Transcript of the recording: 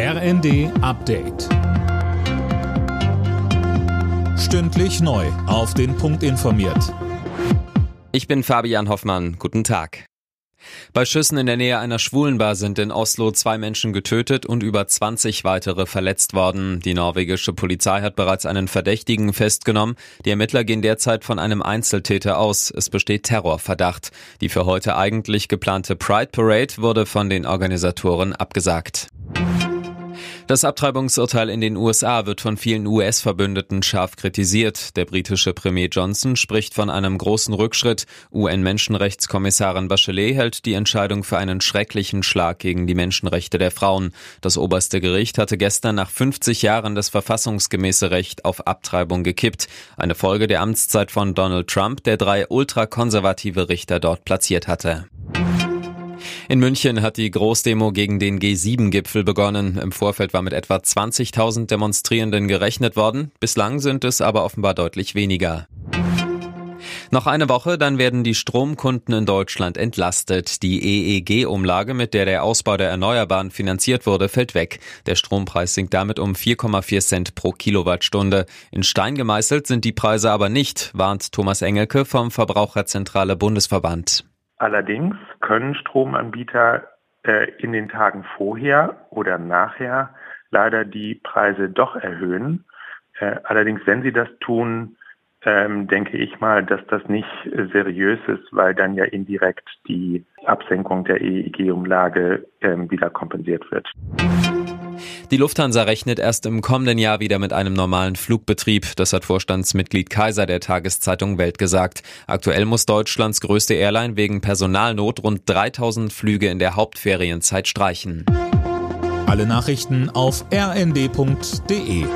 RND Update. Stündlich neu. Auf den Punkt informiert. Ich bin Fabian Hoffmann. Guten Tag. Bei Schüssen in der Nähe einer Schwulenbar sind in Oslo zwei Menschen getötet und über 20 weitere verletzt worden. Die norwegische Polizei hat bereits einen Verdächtigen festgenommen. Die Ermittler gehen derzeit von einem Einzeltäter aus. Es besteht Terrorverdacht. Die für heute eigentlich geplante Pride Parade wurde von den Organisatoren abgesagt. Das Abtreibungsurteil in den USA wird von vielen US-Verbündeten scharf kritisiert. Der britische Premier Johnson spricht von einem großen Rückschritt. UN-Menschenrechtskommissarin Bachelet hält die Entscheidung für einen schrecklichen Schlag gegen die Menschenrechte der Frauen. Das oberste Gericht hatte gestern nach 50 Jahren das verfassungsgemäße Recht auf Abtreibung gekippt. Eine Folge der Amtszeit von Donald Trump, der drei ultrakonservative Richter dort platziert hatte. In München hat die Großdemo gegen den G7-Gipfel begonnen. Im Vorfeld war mit etwa 20.000 Demonstrierenden gerechnet worden. Bislang sind es aber offenbar deutlich weniger. Noch eine Woche, dann werden die Stromkunden in Deutschland entlastet. Die EEG-Umlage, mit der der Ausbau der Erneuerbaren finanziert wurde, fällt weg. Der Strompreis sinkt damit um 4,4 Cent pro Kilowattstunde. In Stein gemeißelt sind die Preise aber nicht, warnt Thomas Engelke vom Verbraucherzentrale Bundesverband. Allerdings können Stromanbieter äh, in den Tagen vorher oder nachher leider die Preise doch erhöhen. Äh, allerdings, wenn sie das tun, ähm, denke ich mal, dass das nicht seriös ist, weil dann ja indirekt die Absenkung der EEG-Umlage ähm, wieder kompensiert wird. Die Lufthansa rechnet erst im kommenden Jahr wieder mit einem normalen Flugbetrieb. Das hat Vorstandsmitglied Kaiser der Tageszeitung Welt gesagt. Aktuell muss Deutschlands größte Airline wegen Personalnot rund 3000 Flüge in der Hauptferienzeit streichen. Alle Nachrichten auf rnd.de